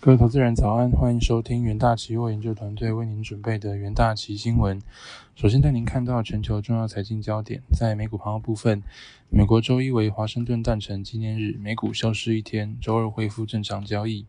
各位投资人早安，欢迎收听元大期货研究团队为您准备的元大期新闻。首先带您看到全球重要财经焦点，在美股盘后部分，美国周一为华盛顿诞辰纪念日，美股休市一天，周二恢复正常交易。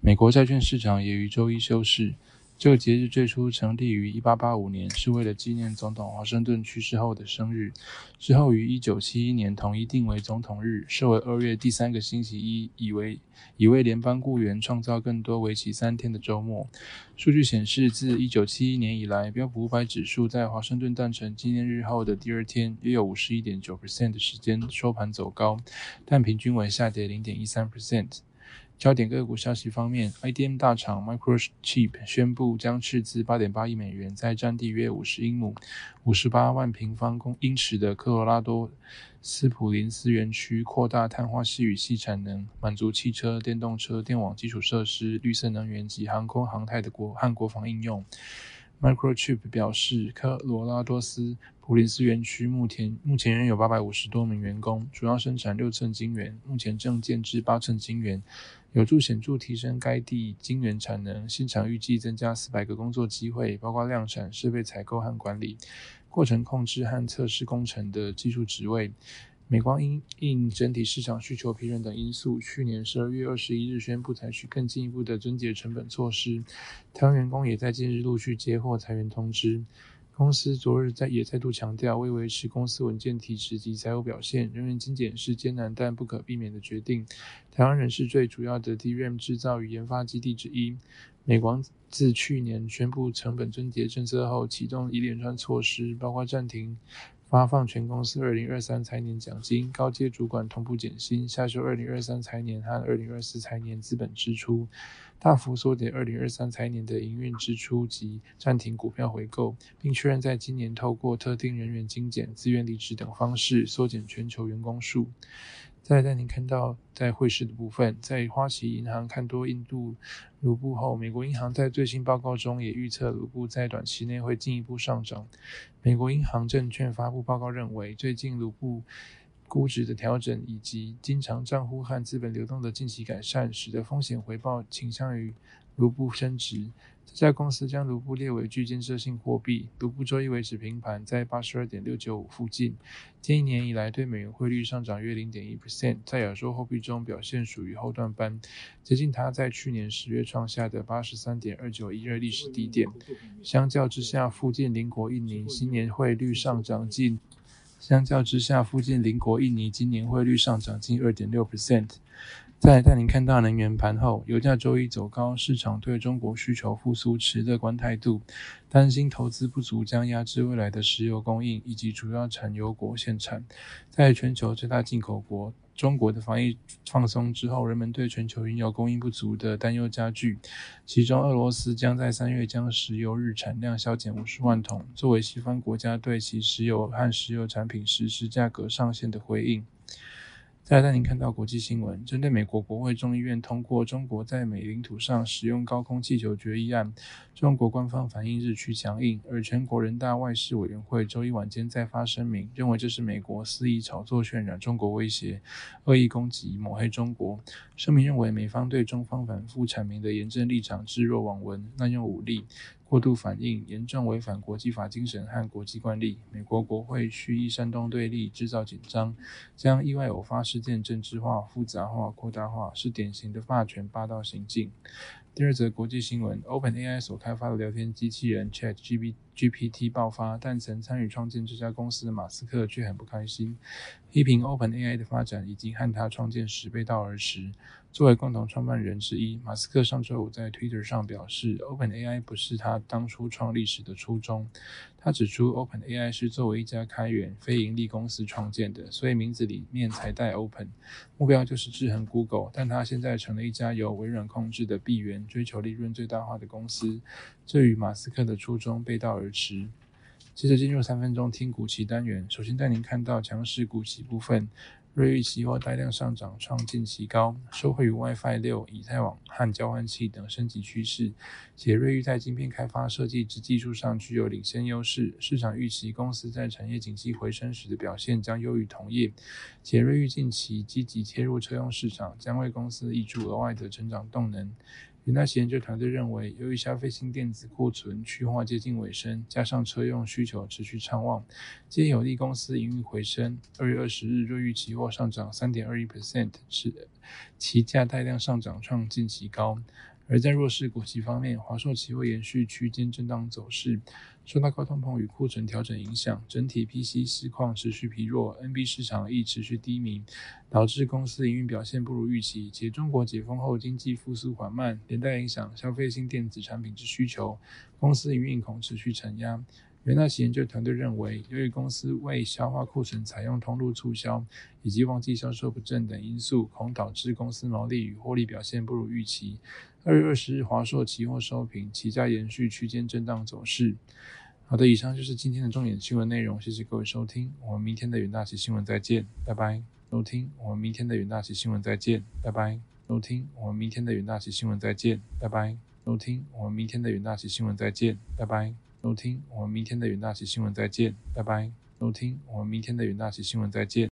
美国债券市场也于周一休市。这个节日最初成立于1885年，是为了纪念总统华盛顿去世后的生日。之后于1971年统一定为总统日，设为二月第三个星期一，以为以为联邦雇员创造更多为期三天的周末。数据显示，自1971年以来，标普500指数在华盛顿诞辰纪念日后的第二天，约有51.9%的时间收盘走高，但平均为下跌0.13%。焦点个股消息方面，IDM 大厂 Microchip 宣布将斥资八点八亿美元，在占地约五十英亩、五十八万平方公英尺的科罗拉多斯普林斯园区扩大碳化硅与矽产能，满足汽车、电动车、电网基础设施、绿色能源及航空航太的国和国防应用。Microchip 表示，科罗拉多斯普林斯园区目前目前仍有850多名员工，主要生产六寸晶圆，目前正建制八寸晶圆。有助显著提升该地晶圆产能。现场预计增加四百个工作机会，包括量产、设备采购和管理、过程控制和测试工程的技术职位。美光因应整体市场需求疲软等因素，去年十二月二十一日宣布采取更进一步的增减成本措施。台湾员工也在近日陆续接获裁员通知。公司昨日在也再度强调，为维持公司稳健体质及财务表现，人员精简是艰难但不可避免的决定。台湾仍是最主要的 DRAM 制造与研发基地之一。美光自去年宣布成本增节政策后，启动一连串措施，包括暂停。发放全公司二零二三财年奖金，高阶主管同步减薪，下修二零二三财年和二零二四财年资本支出，大幅缩减二零二三财年的营运支出及暂停股票回购，并确认在今年透过特定人员精简、自愿离职等方式缩减全球员工数。再带您看到在汇市的部分，在花旗银行看多印度卢布后，美国银行在最新报告中也预测卢布在短期内会进一步上涨。美国银行证券发布报告认为，最近卢布估值的调整以及经常账户和资本流动的近期改善，使得风险回报倾向于卢布升值。这家公司将卢布列为具建设性货币。卢布周一维持平盘，在八十二点六九五附近。近一年以来，对美元汇率上涨约零点一 percent，在亚洲货币中表现属于后段班，接近它在去年十月创下的八十三点二九一二历史低点。相较之下，附近邻国印尼新年汇率上涨近。相较之下，附近邻国印尼今年汇率上涨近二点六 percent。在带您看到能源盘后，油价周一走高，市场对中国需求复苏持乐观态度，担心投资不足将压制未来的石油供应以及主要产油国限产。在全球最大进口国中国的防疫放松之后，人们对全球原油供应不足的担忧加剧。其中，俄罗斯将在三月将石油日产量削减五十万桶，作为西方国家对其石油和石油产品实施价格上限的回应。再带您看到国际新闻，针对美国国会众议院通过中国在美领土上使用高空气球决议案，中国官方反应日趋强硬，而全国人大外事委员会周一晚间再发声明，认为这是美国肆意炒作、渲染中国威胁、恶意攻击、抹黑中国。声明认为，美方对中方反复阐明的严正立场置若罔闻，滥用武力。过度反应严重违反国际法精神和国际惯例。美国国会蓄意煽动对立、制造紧张，将意外偶发事件政治化、复杂化、扩大化，是典型的霸权霸道行径。第二则国际新闻：OpenAI 所开发的聊天机器人 ChatGPT 爆发，但曾参与创建这家公司的马斯克却很不开心，批评 OpenAI 的发展已经和他创建时背道而驰。作为共同创办人之一，马斯克上周五在 Twitter 上表示，OpenAI 不是他当初创立时的初衷。他指出，OpenAI 是作为一家开源非盈利公司创建的，所以名字里面才带 Open，目标就是制衡 Google。但他现在成了一家由微软控制的闭源、追求利润最大化的公司，这与马斯克的初衷背道而驰。接着进入三分钟听股期单元，首先带您看到强势股期部分。瑞昱期货带量上涨，创近期高，受惠于 WiFi 六、以太网和交换器等升级趋势，且瑞昱在晶片开发设计之技术上具有领先优势。市场预期公司在产业景气回升时的表现将优于同业，且瑞昱近期积极切入车用市场，将为公司挹注额外的成长动能。元大期研究团队认为，由于消费性电子库存去化接近尾声，加上车用需求持续畅旺，皆有利公司营运回升。二月二十日，瑞昱期货上涨三点二一 percent，是其价带量上涨创近期高。而在弱势股期方面，华硕期货延续区间震荡走势，受到高通膨与库存调整影响，整体 PC 市况持续疲弱，NB 市场亦持续低迷，导致公司营运表现不如预期。且中国解封后经济复苏缓慢，连带影响消费性电子产品之需求，公司营运恐持续承压。元大期研究团队认为，由于公司未消化库存采用通路促销，以及旺季销售不振等因素，恐导致公司毛利与获利表现不如预期。二月二十日，华硕期货收评，期价延续区间震荡走势。好的，以上就是今天的重点新闻内容，谢谢各位收听，我们明天的元大期新闻再见，拜拜。收听，我们明天的元大期新闻再见，拜拜。收听，我们明天的元大期新闻再见，拜拜。收听，我们明天的元大期新闻再见，拜拜。收听，我们明天的元大期新闻再见，拜拜。收听，我们明天的元大期新闻再见。